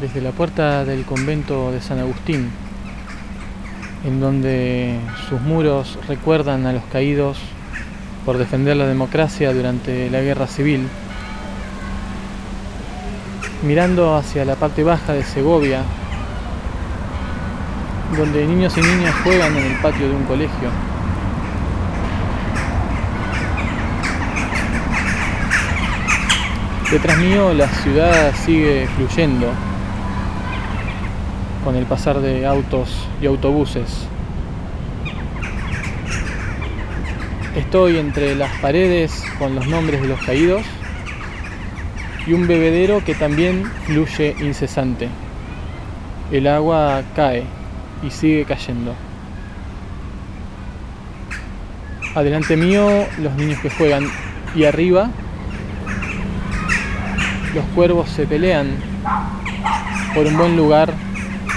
desde la puerta del convento de San Agustín, en donde sus muros recuerdan a los caídos por defender la democracia durante la guerra civil, mirando hacia la parte baja de Segovia, donde niños y niñas juegan en el patio de un colegio. Detrás mío la ciudad sigue fluyendo con el pasar de autos y autobuses. Estoy entre las paredes con los nombres de los caídos y un bebedero que también fluye incesante. El agua cae y sigue cayendo. Adelante mío los niños que juegan y arriba los cuervos se pelean por un buen lugar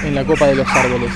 en la copa de los árboles.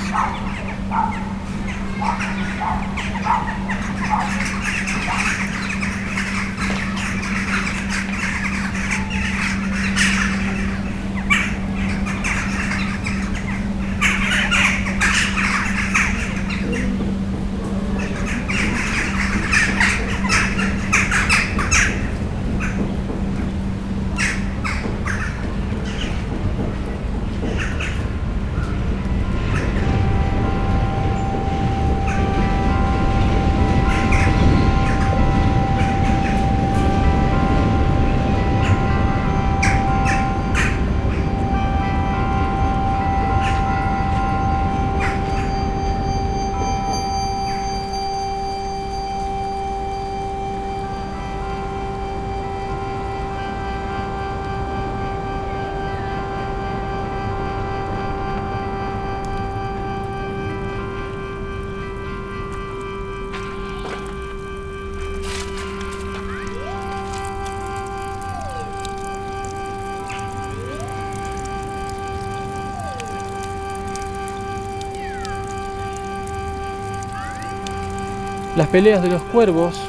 Las peleas de los cuervos,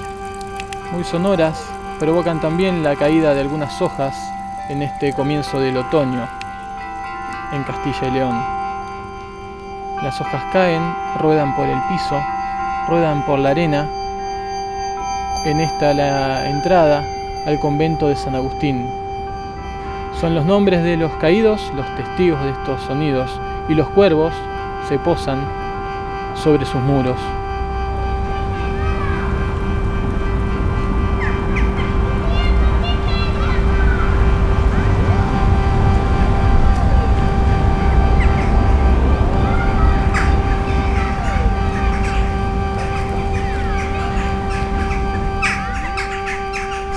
muy sonoras, provocan también la caída de algunas hojas en este comienzo del otoño en Castilla y León. Las hojas caen, ruedan por el piso, ruedan por la arena. En esta la entrada al convento de San Agustín. Son los nombres de los caídos los testigos de estos sonidos y los cuervos se posan sobre sus muros.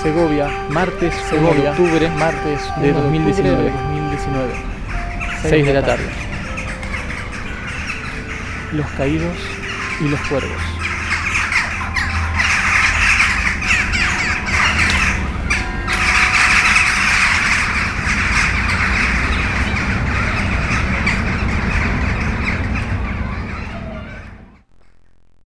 Segovia, martes, Segovia, octubre, martes de 2019, 2019, 6 de la tarde. Los caídos y los cuervos.